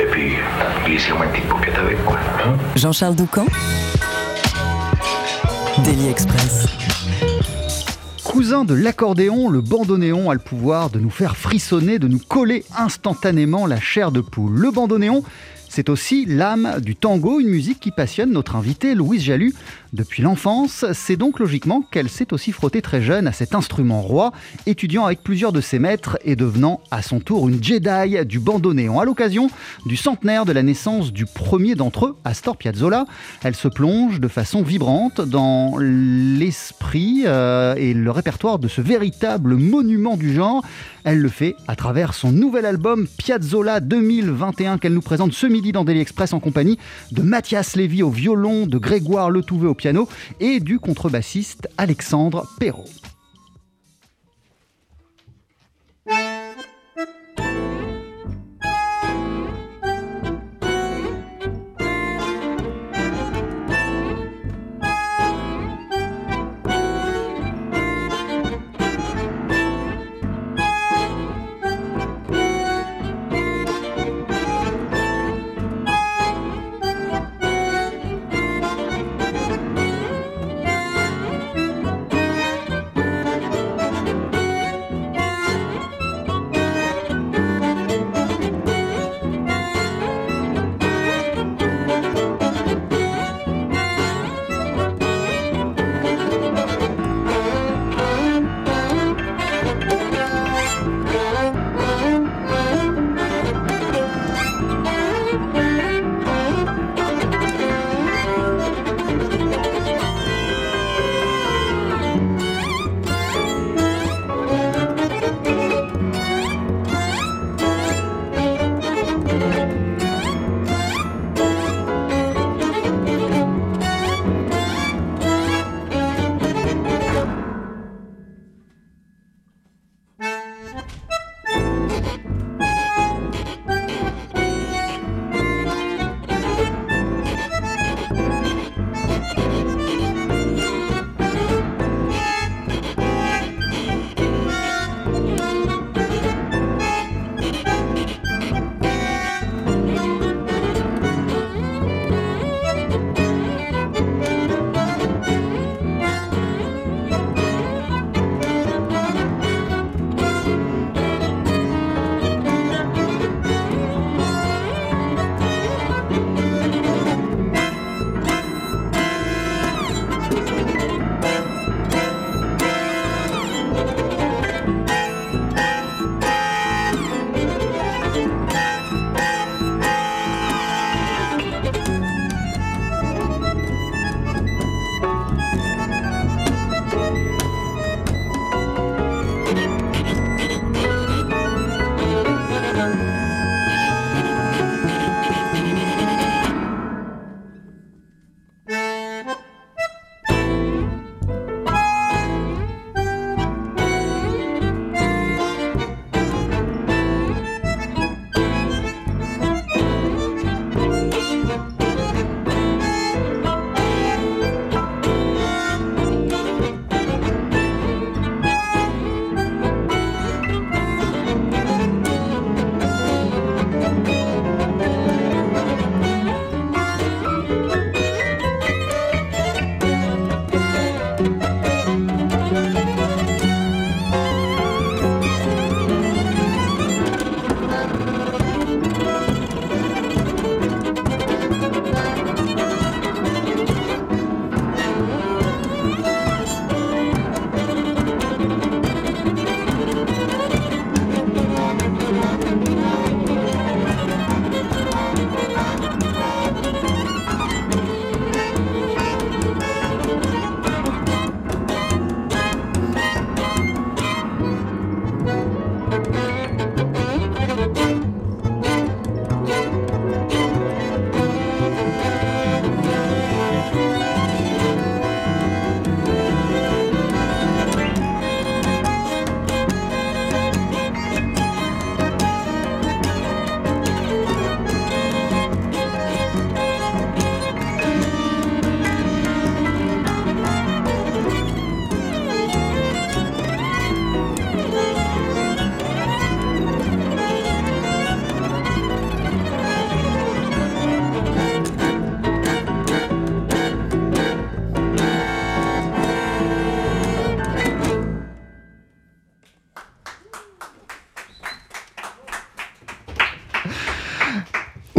Et puis, glissez-moi une petite avec, quoi. hein. Jean-Charles Doucan Daily Express. Cousin de l'accordéon, le bandoneon a le pouvoir de nous faire frissonner, de nous coller instantanément la chair de poule. Le bandoneon, c'est aussi l'âme du tango, une musique qui passionne notre invitée Louise Jalut depuis l'enfance. C'est donc logiquement qu'elle s'est aussi frottée très jeune à cet instrument roi, étudiant avec plusieurs de ses maîtres et devenant à son tour une Jedi du bandoneon. À l'occasion du centenaire de la naissance du premier d'entre eux, Astor Piazzolla, elle se plonge de façon vibrante dans l'esprit euh, et le répertoire de ce véritable monument du genre. Elle le fait à travers son nouvel album Piazzolla 2021 qu'elle nous présente ce midi dans Daily Express en compagnie de Mathias Lévy au violon, de Grégoire Letouvé au piano et du contrebassiste Alexandre Perrault.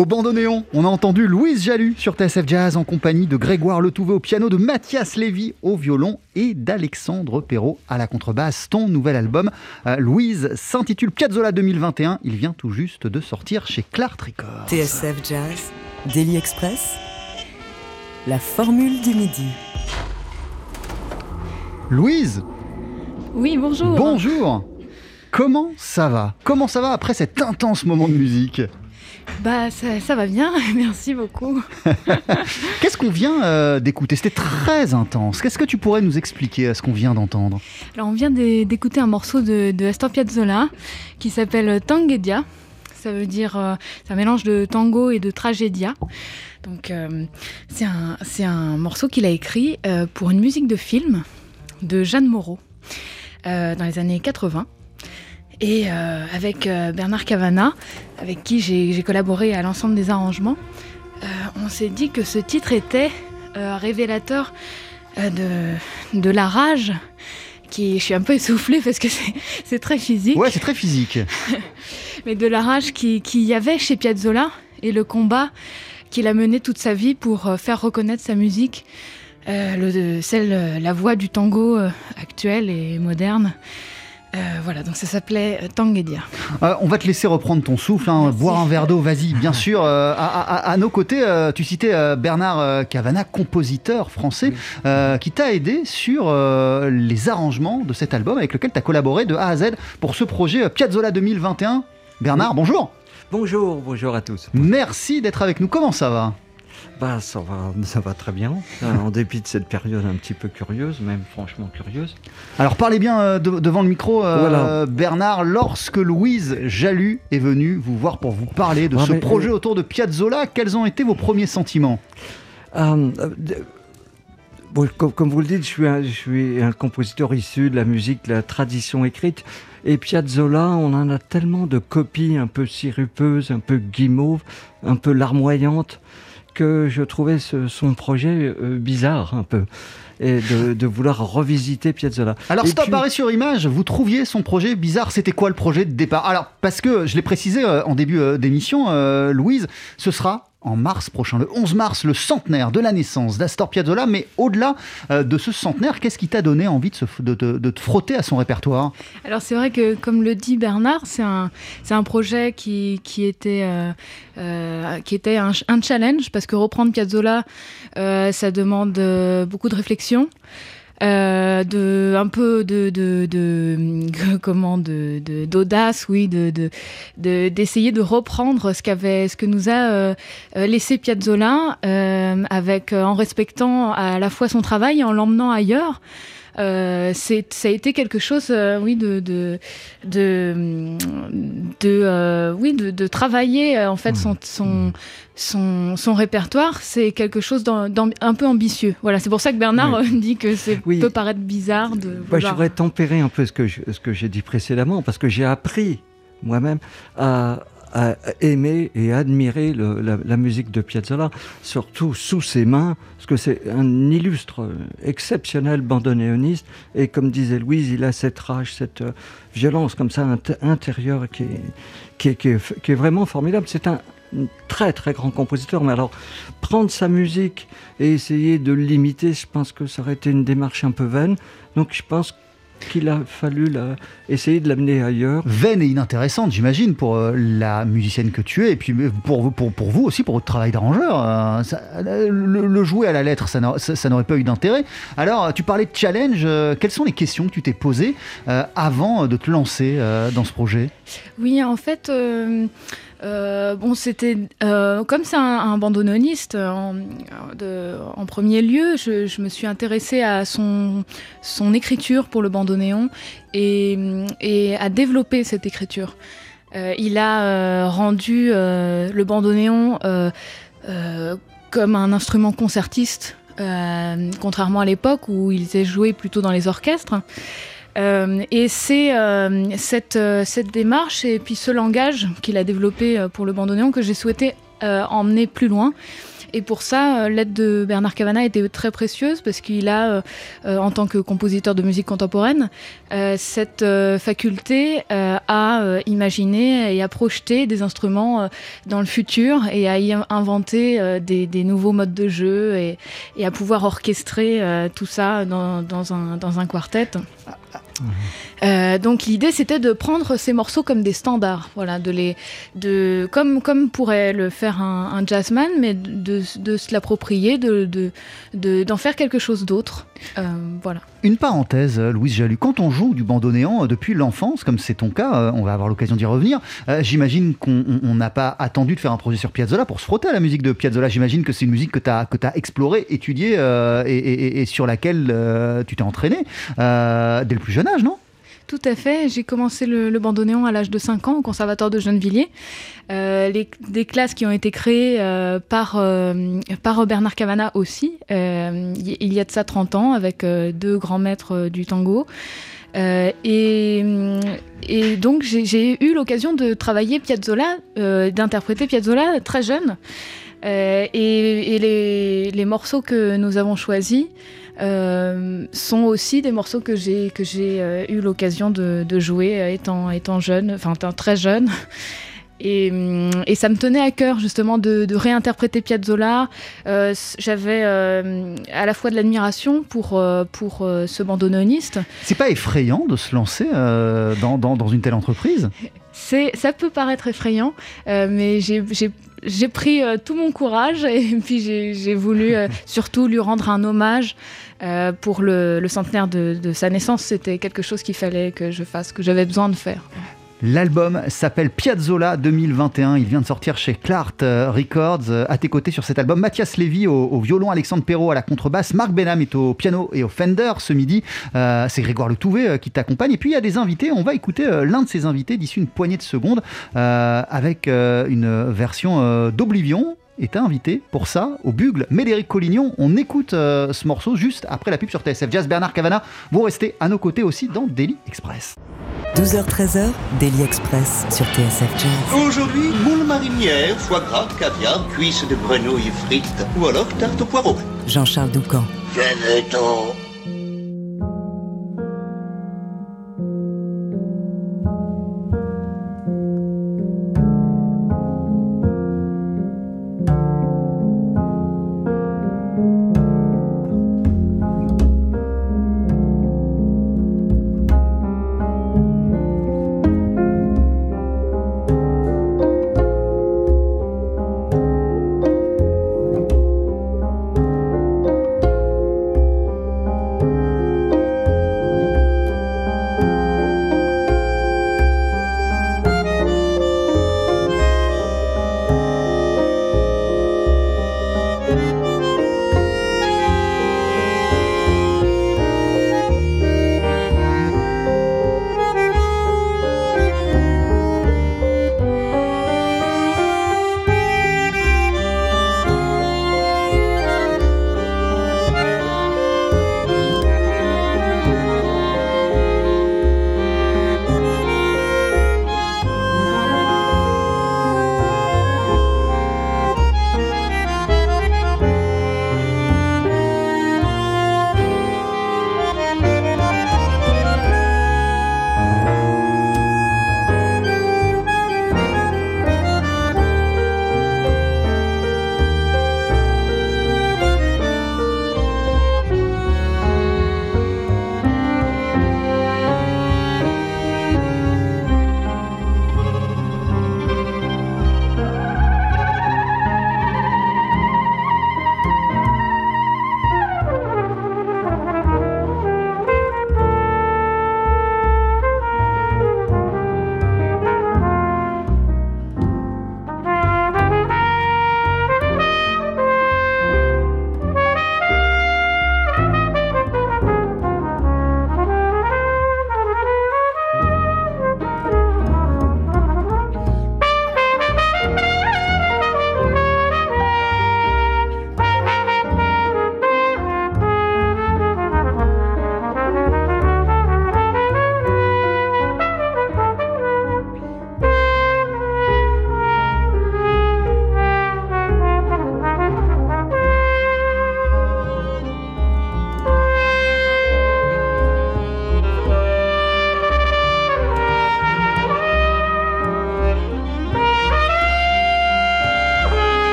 Au bandoneon, on a entendu Louise Jalut sur TSF Jazz en compagnie de Grégoire Letouvet au piano, de Mathias Lévy au violon et d'Alexandre Perrault à la contrebasse. Ton nouvel album, euh, Louise, s'intitule Piazzolla 2021. Il vient tout juste de sortir chez Clark Records. TSF Jazz, Daily Express, la formule du midi. Louise, Oui, bonjour. bonjour. Comment ça va? Comment ça va après cet intense moment de musique? Bah, ça, ça va bien, merci beaucoup. Qu'est-ce qu'on vient euh, d'écouter? C'était très intense. Qu'est-ce que tu pourrais nous expliquer à ce qu'on vient d'entendre? Alors, on vient d'é- d'écouter un morceau de, de Astor Piazzolla qui s'appelle Tangedia. Ça veut dire, euh, c'est un mélange de tango et de tragédia. Donc, euh, c'est un, un morceau qu'il a écrit euh, pour une musique de film de Jeanne Moreau dans les années 80. Et euh, avec euh, Bernard Cavana, avec qui j'ai collaboré à l'ensemble des arrangements, euh, on s'est dit que ce titre était révélateur de, de la rage. Qui, je suis un peu essoufflée parce que c'est- très physique, Ouais, c'est très physique. mais de la rage qui- qu'il y avait chez Piazzolla et le combat qu'il a mené toute sa vie pour faire reconnaître sa musique, le, celle, la voix du tango euh, actuel et moderne. Euh, voilà, donc ça s'appelait euh, Tangedia. Euh, on va te laisser reprendre ton souffle, hein, boire un verre d'eau, vas-y, bien sûr. Euh, à, à- à nos côtés, euh, tu citais euh, Bernard Cavana, compositeur français, euh, qui t'a aidé sur euh, les arrangements de cet album avec lequel tu as collaboré de A à Z pour ce projet Piazzolla 2021. Bernard, bonjour. Bonjour, bonjour à tous. Merci d'être avec nous. Comment ça va? Bah, ça va, ça va très bien. Euh, En dépit de cette période un petit peu curieuse, même franchement curieuse. Alors parlez bien euh, de- devant le micro, euh, Voilà. Bernard. Lorsque Louise Jalut est venue vous voir pour vous parler de ce mais- projet autour de Piazzolla, quels ont été vos premiers sentiments? Euh, bon, comme, comme vous le dites, je suis, un, je suis un compositeur issu de la musique, de la tradition écrite. Et Piazzolla, on en a tellement de copies un peu sirupeuses, un peu guimauves, un peu larmoyantes, que je trouvais ce- son projet euh, bizarre un peu. Et de, de vouloir revisiter Piazzolla. Alors, Et stop, puis- arrêt sur image, vous trouviez son projet bizarre. C'était quoi le projet de départ? Alors, parce que je l'ai précisé euh, en début euh, d'émission, euh, Louise, ce sera en mars prochain, le 11 mars, le centenaire de la naissance d'Astor Piazzolla. Mais au-delà euh, de ce centenaire, qu'est-ce qui t'a donné envie de, te- frotter à son répertoire? Alors c'est vrai que, comme le dit Bernard, c'est un, projet qui, était, euh, euh, un, ch- un challenge, parce que reprendre Piazzolla, ça demande beaucoup de réflexion. Euh, de un peu de, de, de comment de d'audace oui de de- de- d'essayer de, reprendre ce qu'avait ce que nous a euh, laissé Piazzolla euh, avec en respectant à la fois son travail et en l'emmenant ailleurs euh, c'est, ça a été quelque chose, euh, oui, de, de, de, de, euh, oui, de, de travailler en fait son, son, son, son répertoire. C'est quelque chose d'am- d'am- un peu ambitieux. Voilà, c'est pour ça que Bernard dit que c'est Oui. peut paraître bizarre de. Bah, je voudrais tempérer un peu ce que je- ce que j'ai dit précédemment, parce que j'ai appris moi-même à, à aimer et admirer la, musique de Piazzolla, surtout sous ses mains, parce que c'est un illustre, euh, exceptionnel bandoneoniste, et comme disait Louise, il a cette rage, cette euh, violence comme ça int- intérieure qui est- qui est vraiment formidable. C'est un très très grand compositeur, mais alors prendre sa musique et essayer de l'imiter, je pense que ça aurait été une démarche un peu vaine. Donc je pense qu'il a fallu la- essayer de l'amener ailleurs. Vaine et inintéressante, j'imagine, pour euh, la musicienne que tu es, et puis euh, pour, vous- pour, pour vous aussi, pour votre travail d'arrangeur. Euh, le, le jouer à la lettre, ça n'a- ça ça n'aurait pas eu d'intérêt. Alors, tu parlais de challenge. euh, quelles sont les questions que tu t'es posées euh, avant de te lancer euh, dans ce projet? Oui, en fait, euh, euh, bon, c'était euh, comme c'est un, un bandoneoniste euh, en, premier lieu, je, me suis intéressée à son, écriture pour le bandonéon et, à développer cette écriture. Il a rendu le bandonéon euh, comme un instrument concertiste, contrairement à l'époque où il était joué plutôt dans les orchestres. Euh, et c'est euh, cette, euh, cette démarche et puis ce langage qu'il a développé pour le bandoneon que j'ai souhaité emmener plus loin. Et pour ça, l'aide de Bernard Cavana était très précieuse parce qu'il a, en tant que compositeur de musique contemporaine, cette faculté à imaginer et à projeter des instruments dans le futur et à y inventer des, nouveaux modes de jeu et, à pouvoir orchestrer tout ça dans un quartet. Euh, donc l'idée c'était de prendre ces morceaux comme des standards, voilà, de les, de comme comme pourrait le faire un, jazzman, mais de, de se l'approprier, de, de, d'en faire quelque chose d'autre, euh, voilà. Une parenthèse, euh, Louise Jalut, quand on joue du bandoneon depuis l'enfance, comme c'est ton cas, on va avoir l'occasion d'y revenir. j'imagine qu'on n'a pas attendu de faire un projet sur Piazzolla pour se frotter à la musique de Piazzolla. J'imagine que c'est une musique que tu as explorée, étudiée et, sur laquelle tu t'es entraîné dès le plus jeune âge, non? Tout à fait. J'ai commencé le, bandoneon à l'âge de 5 ans au Conservatoire de Gennevilliers. Euh, des classes qui ont été créées euh, par, euh, Bernard Cavana aussi, il y a de ça 30 ans, avec deux grands maîtres du tango. Et, et, donc j'ai eu l'occasion de travailler Piazzolla, d'interpréter Piazzolla très jeune. et, et les, les, morceaux que nous avons choisis euh, sont aussi des morceaux que j'ai que j'ai euh, eu l'occasion de, jouer euh, étant étant jeune, enfin étant très jeune. Et, et, ça me tenait à cœur justement de, réinterpréter Piazzolla. J'avais à la fois de l'admiration pour, pour ce bandononiste. C'est pas effrayant de se lancer dans, dans, dans, une telle entreprise? Ça peut paraître effrayant, mais j'ai pris tout mon courage et puis j'ai voulu surtout lui rendre un hommage euh, pour le, centenaire de, sa naissance, c'était quelque chose qu'il fallait que je fasse, que j'avais besoin de faire. L'album s'appelle Piazzola 2021. Il vient de sortir chez Clart euh, Records. À tes côtés sur cet album, Mathias Lévy au, violon, Alexandre Perrault à la contrebasse, Marc Benham est au piano et au Fender ce midi. Euh, c'est Grégoire Le Touvet qui t'accompagne. Et puis il y a des invités. On va écouter l'un de ces invités d'ici une poignée de secondes avec une version d'Oblivion est invité pour ça au Bugle. Médéric Collignon, on écoute euh, ce morceau juste après la pub sur TSF Jazz. Bernard Cavana, vous restez à nos côtés aussi dans Daily Express. 12h-13h, Daily Express sur TSF Jazz. Aujourd'hui, moule marinière, foie gras, caviar, cuisses de grenouille frites ou alors tarte au poireau. Jean-Charles Doucan. Venez-t'en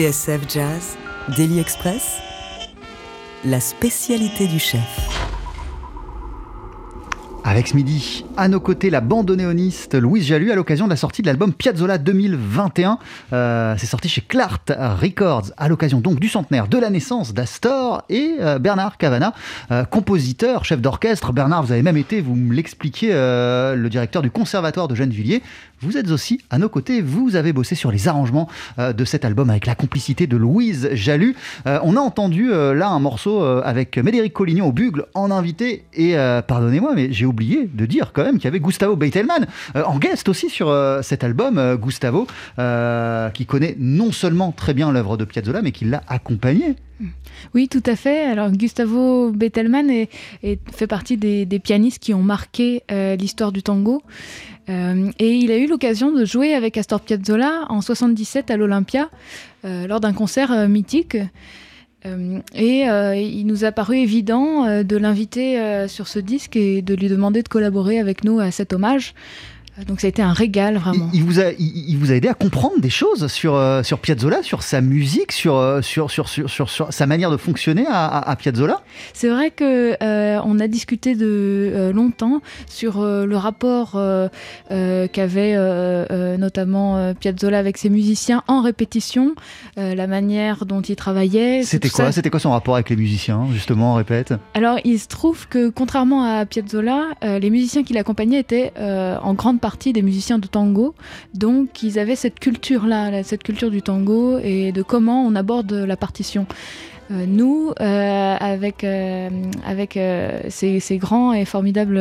TSF Jazz, Daily Express, la spécialité du chef. Midi, à nos côtés, la bandoneoniste Louise Jalu à l'occasion de la sortie de l'album Piazzolla 2021. Euh, c'est sorti chez Clart Records à l'occasion donc du centenaire de la naissance d'Astor et euh, Bernard Cavana, euh, compositeur, chef d'orchestre. Bernard, vous avez même été, vous me l'expliquiez, le directeur du conservatoire de Gennevilliers. Vous êtes aussi à nos côtés, vous avez bossé sur les arrangements de cet album avec la complicité de Louise Jalu. on a entendu là un morceau avec Médéric Collignon au bugle en invité et pardonnez-moi mais j'ai oublié de dire quand même qu'il y avait Gustavo Beitelman euh, en guest aussi sur euh, cet album. Euh, Gustavo, qui connaît non seulement très bien l'œuvre de Piazzolla, mais qui l'a accompagné. Oui, tout à fait. Alors Gustavo Betelman est, fait partie des, pianistes qui ont marqué l'histoire du tango. et il a eu l'occasion de jouer avec Astor Piazzolla en 77 à l'Olympia lors d'un concert mythique. Euh, et euh, il nous a paru évident euh, de l'inviter sur ce disque et de lui demander de collaborer avec nous à cet hommage. Donc ça a été un régal vraiment. Il, vous, a, il, vous a aidé à comprendre des choses sur, euh, sur Piazzolla, sur sa musique, sur, euh, sur, sur, sur, sur, sa manière de fonctionner à, Piazzolla? C'est vrai que euh, on a discuté de longtemps sur le rapport qu'avait notamment Piazzolla avec ses musiciens en répétition, la manière dont il travaillait. C'était quoi C'était quoi son rapport avec les musiciens justement en répète? Alors il se trouve que contrairement à Piazzolla, les musiciens qui l'accompagnaient étaient en grande partie des musiciens de tango. Donc ils avaient cette culture-là, cette culture du tango et de comment on aborde la partition. Euh, nous, euh, avec, euh, avec ces, grands et formidables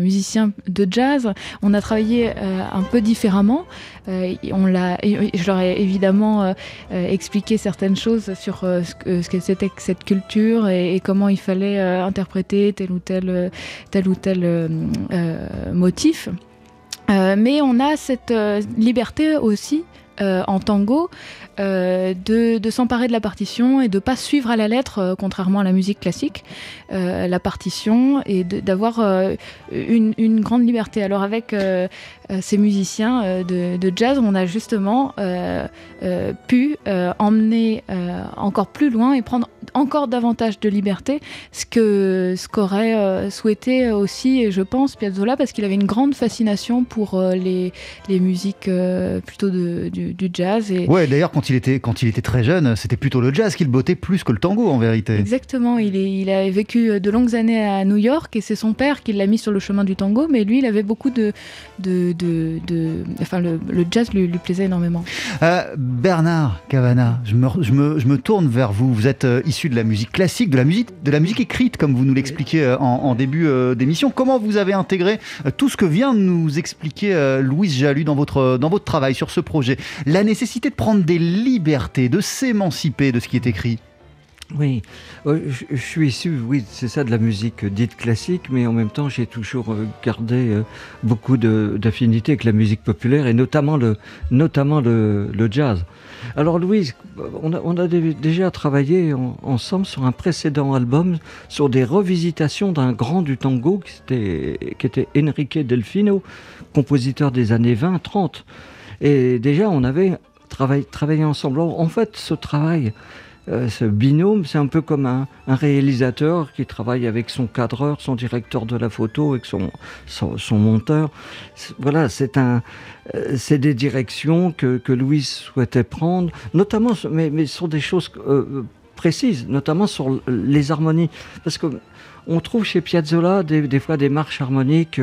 musiciens de jazz, on a travaillé un peu différemment. on l'a, je leur ai évidemment expliqué certaines choses sur ce que, ce que c'était que cette culture et, et, comment il fallait interpréter tel ou tel, tel ou tel motif. Euh, mais on a cette euh, liberté aussi euh, en tango de, s'emparer de la partition et de pas suivre à la lettre, contrairement à la musique classique, la partition et d'avoir une, grande liberté. Alors avec ces musiciens euh, de, jazz, on a justement pu emmener encore plus loin et prendre encore davantage de liberté, ce que ce qu'aurait souhaité aussi, je pense, Piazzolla, parce qu'il avait une grande fascination pour les, les musiques plutôt de, du, jazz. Et... Ouais, d'ailleurs, quand il était quand il était très jeune, c'était plutôt le jazz qu'il bottait plus que le tango en vérité. Exactement, il, est, il a vécu de longues années à New York et c'est son père qui l'a mis sur le chemin du tango, mais lui, il avait beaucoup de, de, de, enfin, le, jazz lui, plaisait énormément. Euh, Bernard Cavana, je me, je, me, je me, tourne vers vous. Vous êtes euh, de la musique classique, de la musique, écrite, comme vous nous l'expliquez euh, en, début d'émission. Comment vous avez intégré tout ce que vient de nous expliquer Louise Jalu dans votre, dans votre travail sur ce projet? La nécessité de prendre des libertés, de s'émanciper de ce qui est écrit? Oui, euh, je, suis issu, oui, c'est ça, de la musique dite classique, mais en même temps, j'ai toujours euh, gardé euh, beaucoup d'affinités avec la musique populaire et notamment le, notamment le, jazz. Alors, Louise, on a, on a déjà travaillé ensemble sur un précédent album sur des revisitations d'un grand du tango qui était, qui était Enrique Delfino, compositeur des années 20-30. Et déjà, on avait travaillé, travaillé ensemble. en fait, ce travail euh, ce binôme, c'est un peu comme un, réalisateur qui travaille avec son cadreur, son directeur de la photo, avec son, son, monteur. Voilà, c'est un, euh, c'est des directions que, que Louise souhaitait prendre, notamment, mais, mais sur des choses euh, précises, notamment sur les harmonies, parce que on trouve chez Piazzolla des, fois des marches harmoniques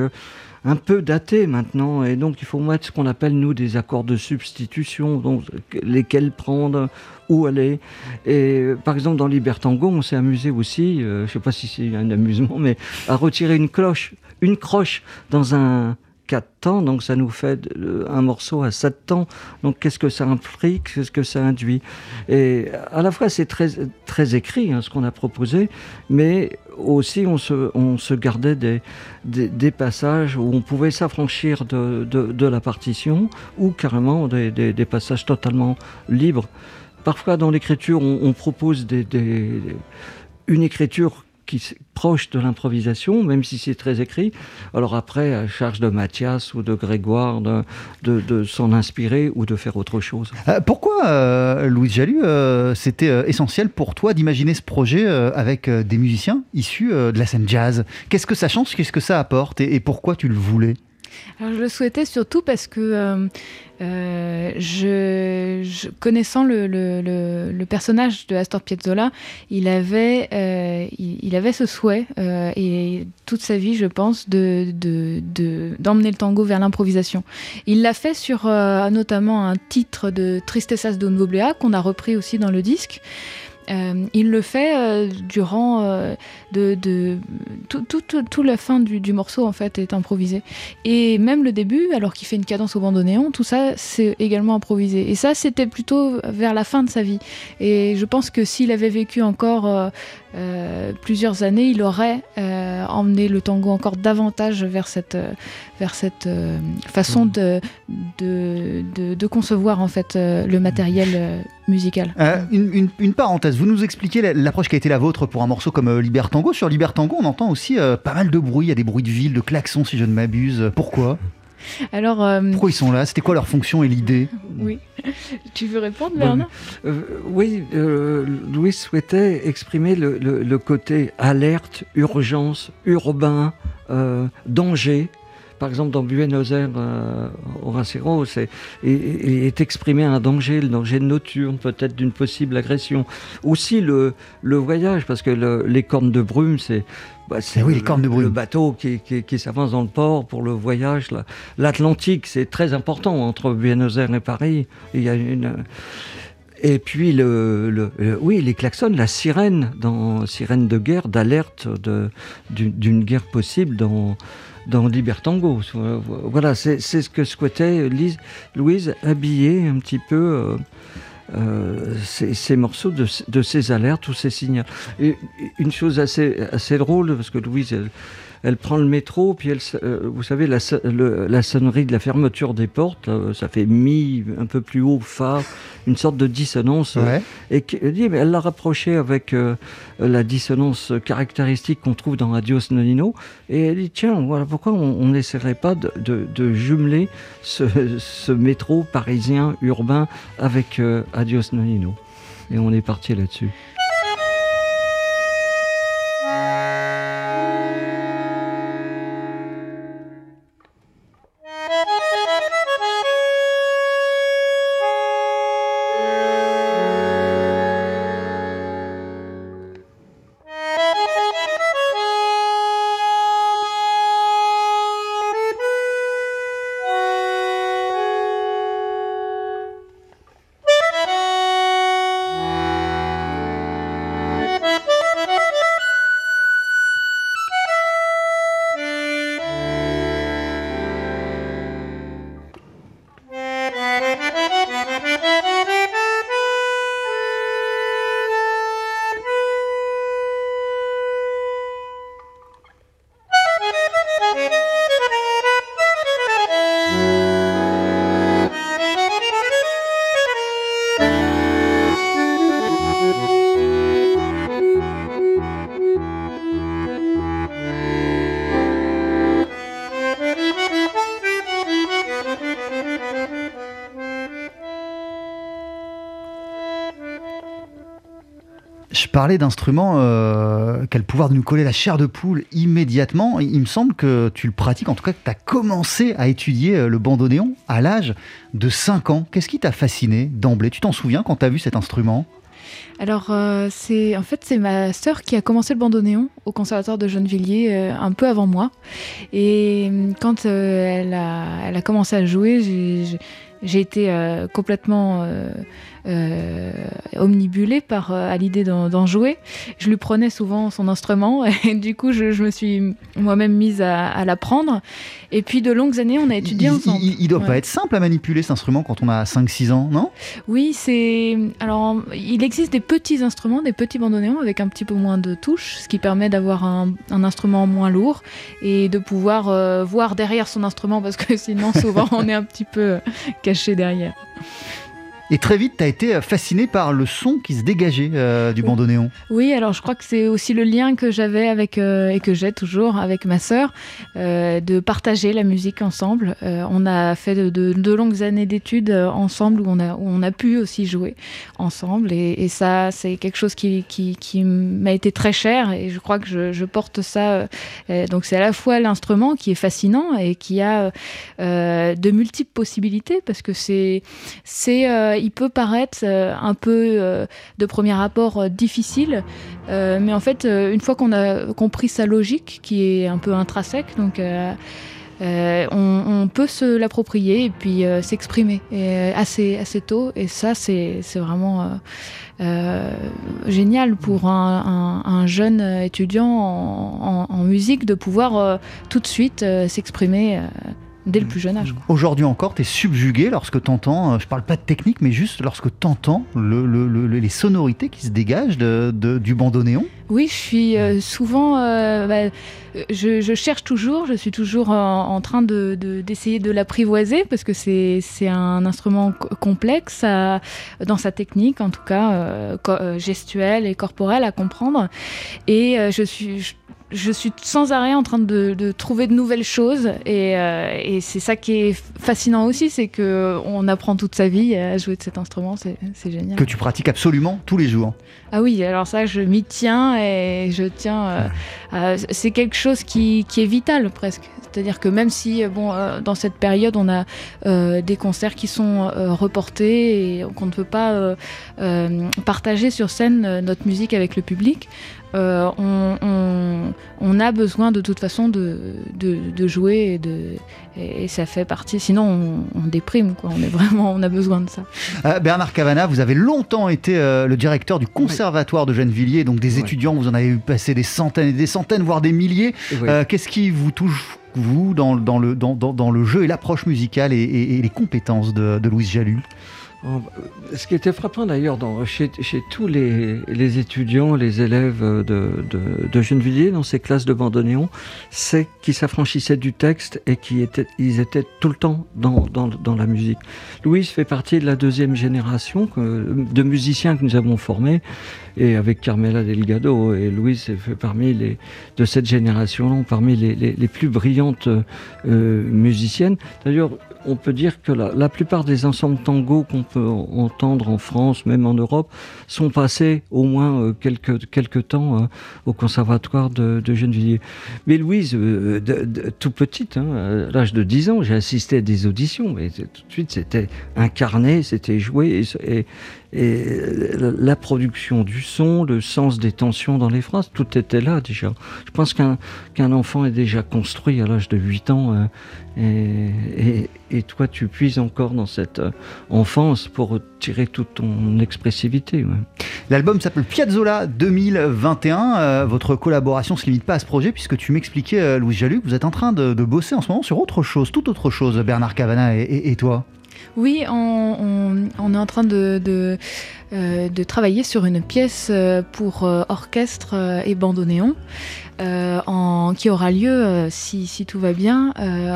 un peu daté maintenant, et donc il faut mettre ce qu'on appelle nous des accords de substitution, donc lesquels prendre, où aller. Et par exemple dans Libertango, on s'est amusé aussi, euh, je ne sais pas si c'est un amusement, mais à retirer une cloche, une croche dans un 4 temps, donc ça nous fait un morceau à 7 temps. Donc qu'est-ce que ça implique, qu'est-ce que ça induit? Et à la fois c'est très, très écrit hein, ce qu'on a proposé, mais aussi on se, on se gardait des, des, passages où on pouvait s'affranchir de, de, la partition ou carrément des, des, passages totalement libres. Parfois dans l'écriture on, propose une écriture qui est proche de l'improvisation, même si c'est très écrit. Alors après, à charge de Mathias ou de Grégoire de, s'en inspirer ou de faire autre chose. Euh, pourquoi, euh, Louise Jalut, euh, c'était euh, essentiel pour toi d'imaginer ce projet avec des musiciens issus de la scène jazz? Qu'est-ce que ça change? Qu'est-ce que ça apporte? Et pourquoi tu le voulais? Alors, je le souhaitais surtout parce que euh, euh, connaissant le, personnage de Astor Piazzolla, il avait, euh, il, avait ce souhait et toute sa vie, je pense, de, de- de- d'emmener le tango vers l'improvisation. Il l'a fait sur notamment un titre de Tristezas Don Voblea qu'on a repris aussi dans le disque. Euh, il le fait euh, durant euh, de, de tout, tout, tout, tout la fin du, du morceau en fait est improvisé. Et même le début alors qu'il fait une cadence au bandoneon tout ça c'est également improvisé. Et ça c'était plutôt vers la fin de sa vie. Et je pense que s'il avait vécu encore euh, plusieurs années il aurait emmené le tango encore davantage vers cette vers cette façon de, de, de, de concevoir en fait le matériel euh, musical. Euh, une, une- une parenthèse, vous nous expliquez la- l'approche qui a été la vôtre pour un morceau comme euh, Libertango. Sur Libertango, on entend aussi euh, pas mal de bruit, il y a des bruits de ville, de klaxons si je ne m'abuse. Pourquoi? Alors euh, Pourquoi ils sont là? C'était quoi leur fonction et l'idée? Oui. Tu veux répondre Bon, Bernard? Euh, oui, euh, Louis souhaitait exprimer le, le- le côté alerte, urgence, urbain, euh, danger. Par exemple, dans Buenos Aires, euh, Horacero, c'est est, est- est exprimé un danger, le danger nocturne, peut-être d'une possible agression. Aussi le, le voyage, parce que le- les cornes de brume, c'est bah, c'est Eh oui, les le- cornes de brume. le bateau qui, qui- qui s'avance dans le port pour le voyage. L'Atlantique, c'est très important entre Buenos Aires et Paris. Il y a une, et puis, le, le- le- oui, les klaxons, la sirène, dans sirène de guerre, d'alerte d'une guerre possible dans, dans Libertango. Voilà, c'est ce que souhaitait Louise, habiller un petit peu euh, euh, ces, morceaux de, ces alertes ou ces signaux. Et une chose assez, assez drôle, parce que Louise, elle prend le métro, puis elle, euh, vous savez, la, so- le- la sonnerie de la fermeture des portes, là, ça fait mi, un peu plus haut, fa, une sorte de dissonance. euh, Ouais. Et elle dit, mais elle l'a rapproché avec euh, la dissonance caractéristique qu'on trouve dans Adios Nonino. Et elle dit, tiens, voilà, pourquoi on n'essaierait pas de, de- de jumeler ce, ce métro parisien urbain avec euh, Adios Nonino Et on est parti là-dessus. Je parlais d'instruments euh, qui a le pouvoir de nous coller la chair de poule immédiatement. Il me semble que tu le pratiques, en tout cas que tu as commencé à étudier euh, le bandoneon à l'âge de 5 ans. Qu'est-ce qui t'a fasciné d'emblée? Tu t'en souviens quand tu as vu cet instrument? Alors, euh, c'est en fait c'est ma sœur qui a commencé le bandoneon au conservatoire de Gennevilliers euh, un peu avant moi. Et quand elle, a, commencé à jouer, j'ai- été complètement omnibulée par euh, à l'idée d'en jouer. Je lui prenais souvent son instrument et du coup je, je me suis moi-même mise à, à l'apprendre. Et puis de longues années on a étudié il, ensemble. il- il doit pas être simple à manipuler cet instrument quand on a 5-6 ans, non? Oui, c'est. Alors, il existe des petits instruments, des petits bandoneons avec un petit peu moins de touches, ce qui permet d'avoir un, un instrument moins lourd et de pouvoir euh, voir derrière son instrument parce que sinon, souvent, on est un petit peu euh, caché derrière. Et très vite, tu as été fasciné par le son qui se dégageait euh, du bandoneon. Oui, alors je crois que c'est aussi le lien que j'avais avec, euh, et que j'ai toujours avec ma sœur, euh, de partager la musique ensemble. on a fait de, longues années d'études ensemble où on, a, où on a pu aussi jouer ensemble. Et, ça, c'est quelque chose qui, qui, m'a été très cher et je crois que je, je porte ça. donc c'est à la fois l'instrument qui est fascinant et qui a de multiples possibilités parce que c'est... c'est il peut paraître euh, un peu euh, de premier abord euh, difficile, mais en fait, une fois qu'on a compris sa logique, qui est un peu intrinsèque, donc on, peut se l'approprier et puis s'exprimer assez, assez tôt. Et ça, c'est vraiment génial pour un, jeune étudiant en, musique de pouvoir tout de suite s'exprimer dès le plus jeune âge. Aujourd'hui encore, tu es subjugué lorsque tu entends, euh, je parle pas de technique, mais juste lorsque tu entends les sonorités qui se dégagent du bandoneon Oui, je suis euh, souvent. Euh, bah, je, cherche toujours, je suis toujours en, train d'essayer de, l'apprivoiser parce que c'est un instrument complexe dans sa technique, en tout cas gestuelle et corporelle à comprendre. Et je suis je suis sans arrêt en train de, trouver de nouvelles choses euh, et, c'est ça qui est fascinant aussi, c'est que on apprend toute sa vie à jouer de cet instrument, c'est génial. Que tu pratiques absolument tous les jours. Ah oui, alors ça, je m'y tiens et je tiens. Euh, c'est quelque chose qui, est vital presque. C'est-à-dire que même si, bon, euh, dans cette période, on a des concerts qui sont reportés et qu'on ne peut pas partager sur scène notre musique avec le public, euh, on, a besoin de toute façon de, jouer et, de, et, ça fait partie. Sinon, on, déprime. Quoi. On est vraiment, on a besoin de ça. Euh, Bernard Cavana, vous avez longtemps été euh, le directeur du conservatoire de Gennevilliers, donc des étudiants. Vous en avez eu passé des centaines et des centaines, voire des milliers. Qu'est-ce qui vous touche vous dans, le, dans, le jeu et l'approche musicale et, les compétences de, de Louise Jalut ce qui était frappant d'ailleurs chez, tous les, étudiants, les élèves de, de, de Gennevilliers dans ces classes de bandoneon, c'est qu'ils s'affranchissaient du texte et qu'ils étaient, tout le temps dans, la musique. Louise fait partie de la deuxième génération de musiciens que nous avons formés et avec Carmela Delgado et Louise fait parmi les, de cette génération, parmi les plus brillantes euh, musiciennes. D'ailleurs, on peut dire que la, plupart des ensembles tango qu'on peut entendre en France, même en Europe, sont passés au moins euh, quelques, quelques temps euh, au conservatoire de, de Gennevilliers. Mais Louise, euh, tout petite, hein, à l'âge de 10 ans, j'ai assisté à des auditions, mais tout de suite c'était incarné, c'était joué, et, la production du son, le sens des tensions dans les phrases, tout était là déjà. Je pense qu'un qu'un enfant est déjà construit à l'âge de 8 ans et, et, et, toi tu puises encore dans cette enfance pour tirer toute ton expressivité. L'album s'appelle Piazzola 2021. Euh, votre collaboration ne se limite pas à ce projet puisque tu m'expliquais, euh, Louis Jaluc, vous êtes en train de, bosser en ce moment sur autre chose, toute autre chose, Bernard Cavana et, et toi oui, on, est en train de, euh, de, travailler sur une pièce euh, pour euh, orchestre et bandoneon. en, qui aura lieu, si, tout va bien,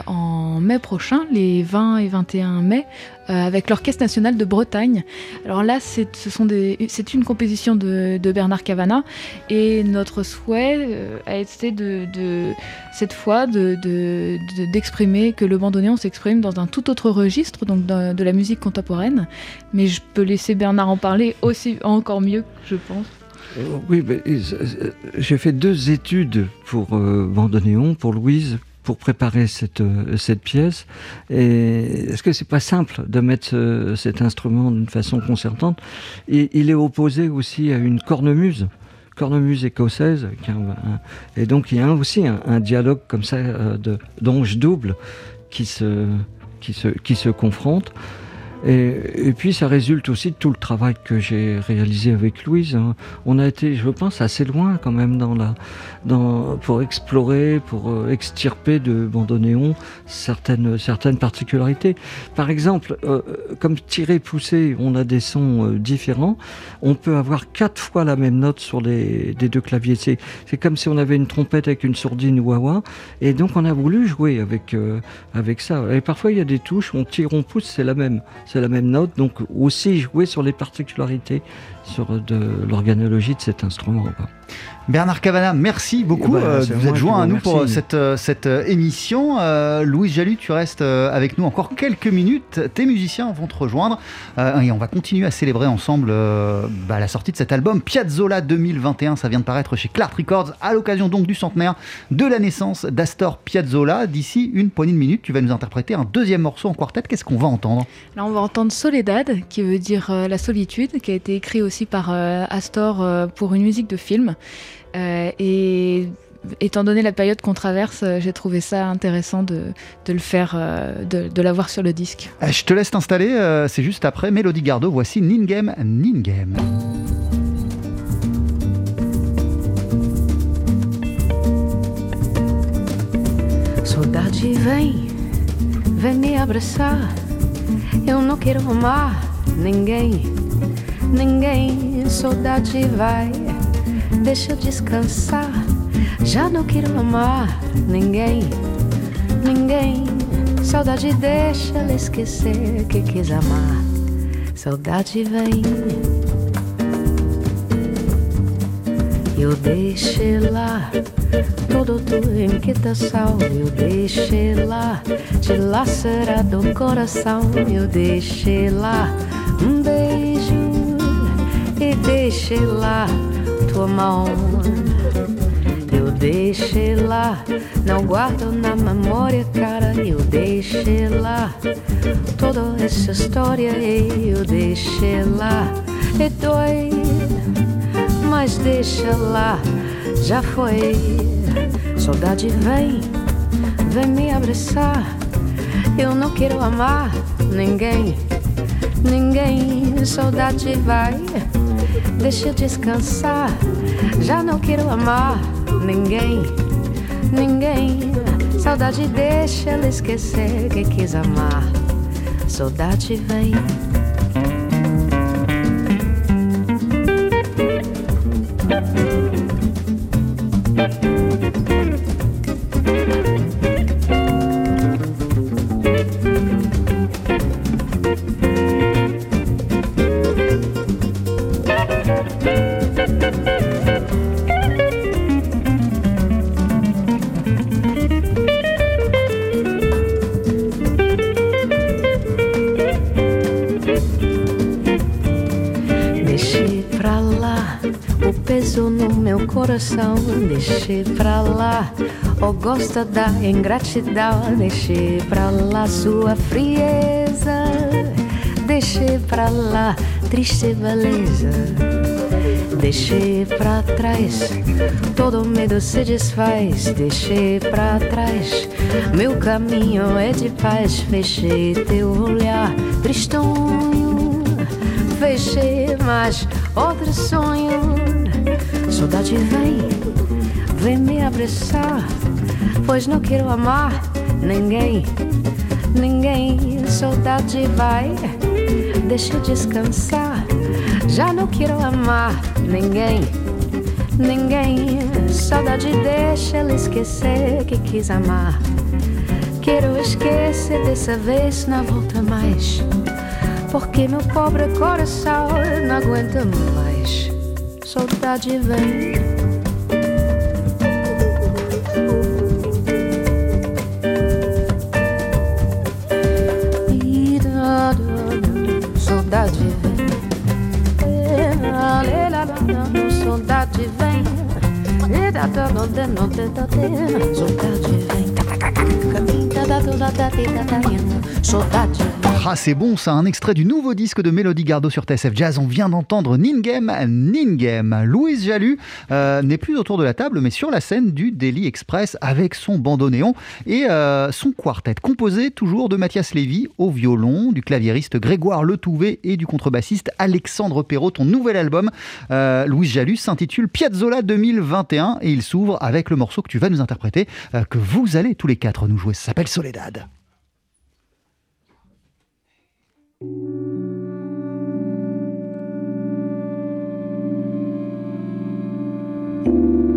en mai prochain, les 20 et 21 mai, avec l'Orchestre national de Bretagne. Alors là, c'est une composition de, Bernard Cavana, et notre souhait a été de, de cette fois d'exprimer que le bandoneon s'exprime dans un tout autre registre, donc de la musique contemporaine. Mais je peux laisser Bernard en parler aussi encore mieux, je pense. Euh, oui, euh, j'ai fait deux études pour euh, bandoneon, pour Louise, pour préparer cette, cette pièce. Est-ce que c'est pas simple de mettre cet instrument d'une façon concertante? Il est opposé aussi à une cornemuse cornemuse écossaise. et donc il y a aussi un, dialogue comme ça de d'ange double qui se, qui se, qui se confrontent. Et, puis ça résulte aussi de tout le travail que j'ai réalisé avec Louise. Hein. On a été, je pense, assez loin quand même dans la, dans, pour explorer, pour euh, extirper de bandoneon certaines, certaines particularités. Par exemple, euh, comme tirer pousser, on a des sons euh, différents. On peut avoir quatre fois la même note sur les, deux claviers. C'est, comme si on avait une trompette avec une sourdine wah Et donc on a voulu jouer avec, avec ça. Et parfois il y a des touches, on tire, on pousse, c'est la même c'est la même note. Donc aussi jouer sur les particularités sur de l'organologie de cet instrument. Bernard Cavana, merci beaucoup ben, euh, vous qui joint à nous pour remercie. cette, euh, cette euh, émission. Euh, Louise Jalut, tu restes euh, avec nous encore quelques minutes. Tes musiciens vont te rejoindre euh, et on va continuer à célébrer ensemble euh, bah, la sortie de cet album Piazzolla 2021. Ça vient de paraître chez Clark Records à l'occasion donc du centenaire de la naissance d'Astor Piazzolla. D'ici une poignée de minutes, tu vas nous interpréter un deuxième morceau en quartet. Qu'est-ce qu'on va entendre? Là, on va entendre Soledad, qui veut dire euh, la solitude, qui a été écrit aussi par euh, Astor euh, pour une musique de film. Euh, et étant donné la période qu'on traverse, euh, j'ai trouvé ça intéressant de, de le faire, euh, de, de l'avoir sur le disque. Euh, Je te laisse t'installer, euh, c'est juste après Mélodie Gardot. Voici Ningame Ningame. Saudade vem, vem me abraçar. Eu não quero amar ninguém, ninguém. Saudade vai, deixa eu descansar. Já não quero amar ninguém, ninguém. Saudade deixa ela esquecer que quis amar. Saudade vem. Eu deixei lá todo tua inquietação. Eu deixei lá te lacerar do coração. Eu deixei lá um beijo e deixei lá tua mão. Eu deixei lá, não guardo na memória, cara. Eu deixei lá toda essa história. Eu deixei lá e dói mas deixa lá, já foi. Saudade vem, vem me abraçar. Eu não quero amar ninguém, ninguém. Saudade vai, deixa eu descansar. Já não quero amar ninguém, ninguém. Saudade deixa ela esquecer que quis amar. Saudade vem. Deixei o gosto da ingratidão. Deixei pra lá sua frieza. Deixei pra lá triste beleza. Deixei pra trás todo medo se desfaz. Deixei pra trás meu caminho é de paz. Fechei teu olhar tristonho. Fechei mais outro sonho. Saudade vem, vem me abraçar. Pois não quero amar ninguém, ninguém. Saudade vai, deixa eu descansar. Já não quero amar ninguém, ninguém. Saudade deixa ela esquecer que quis amar. Quero esquecer dessa vez, não volta mais. Porque meu pobre coração não aguenta mais. Saudade vem. O soldado vem. Soldado vem. Ah, c'est bon, ça, un extrait du nouveau disque de Mélodie Gardot sur TSF Jazz. On vient d'entendre Ningame, Ningame. Louise Jalut euh, n'est plus autour de la table, mais sur la scène du Daily Express avec son bandoneon et euh, son quartet, composé toujours de Mathias Lévy au violon, du claviériste Grégoire Letouvé et du contrebassiste Alexandre Perrault. Ton nouvel album, euh, Louise Jalut, s'intitule Piazzolla 2021 et il s'ouvre avec le morceau que tu vas nous interpréter, euh, que vous allez tous les quatre nous jouer. Ça s'appelle Soledad. thank you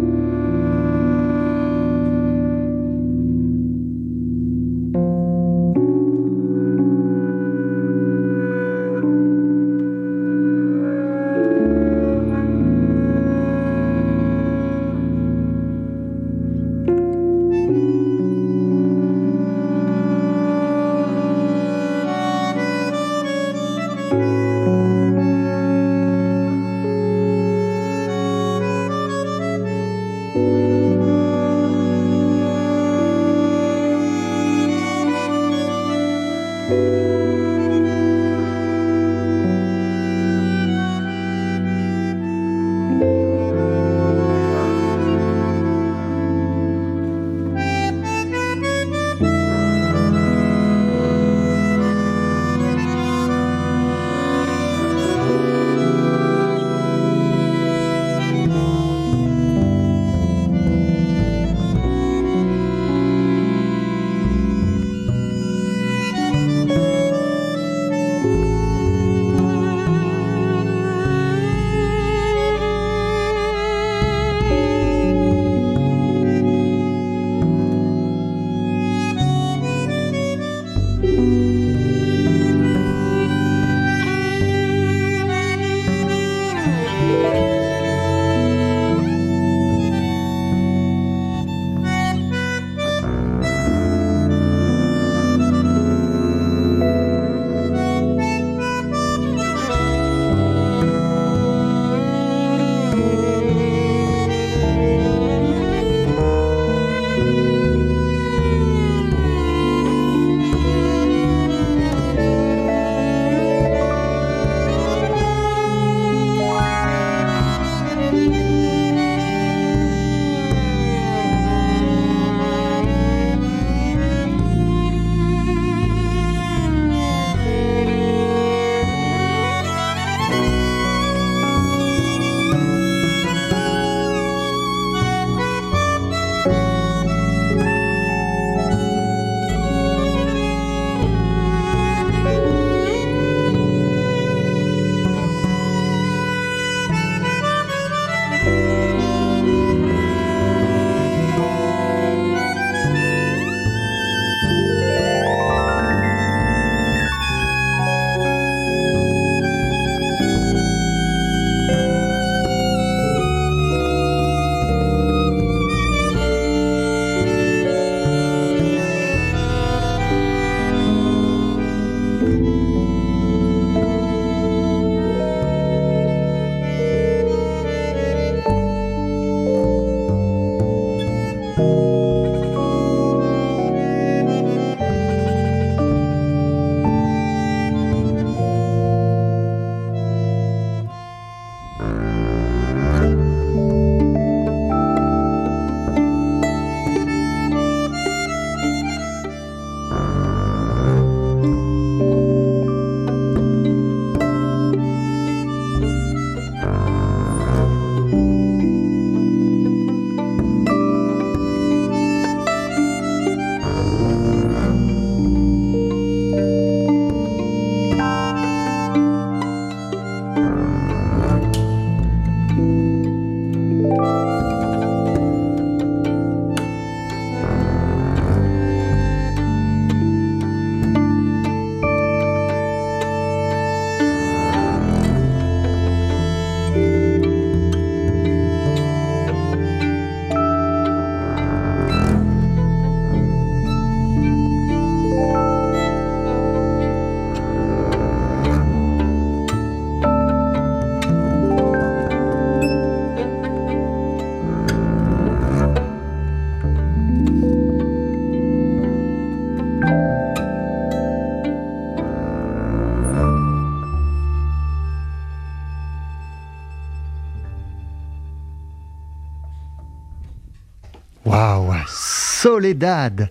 Soledad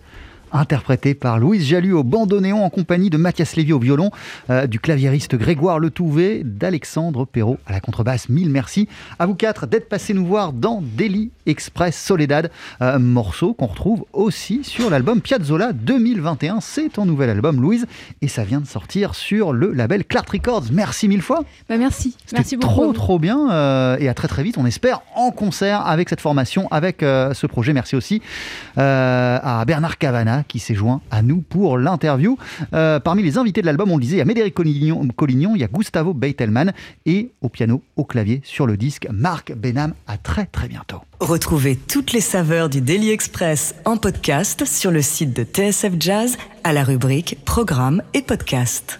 interprété par Louise Jalut au bandoneon en compagnie de Mathias Lévy au violon, euh, du claviériste Grégoire Letouvé, d'Alexandre Perrault à la contrebasse. Mille merci à vous quatre d'être passés nous voir dans Daily Express Soledad, euh, morceau qu'on retrouve aussi sur l'album Piazzolla 2021. C'est ton nouvel album, Louise, et ça vient de sortir sur le label Clart Records. Merci mille fois. Bah merci, merci beaucoup. Trop, trop bien, euh, et à très très vite. On espère en concert avec cette formation, avec ce projet. Merci aussi à Bernard Cavana qui s'est joint à nous pour l'interview. Euh, parmi les invités de l'album, on disait, il y a Médéric Collignon, il y a Gustavo Beitelman et au piano, au clavier, sur le disque, Marc Benham. À très très bientôt. Retrouvez toutes les saveurs du Daily Express en podcast sur le site de TSF Jazz à la rubrique Programme et Podcast.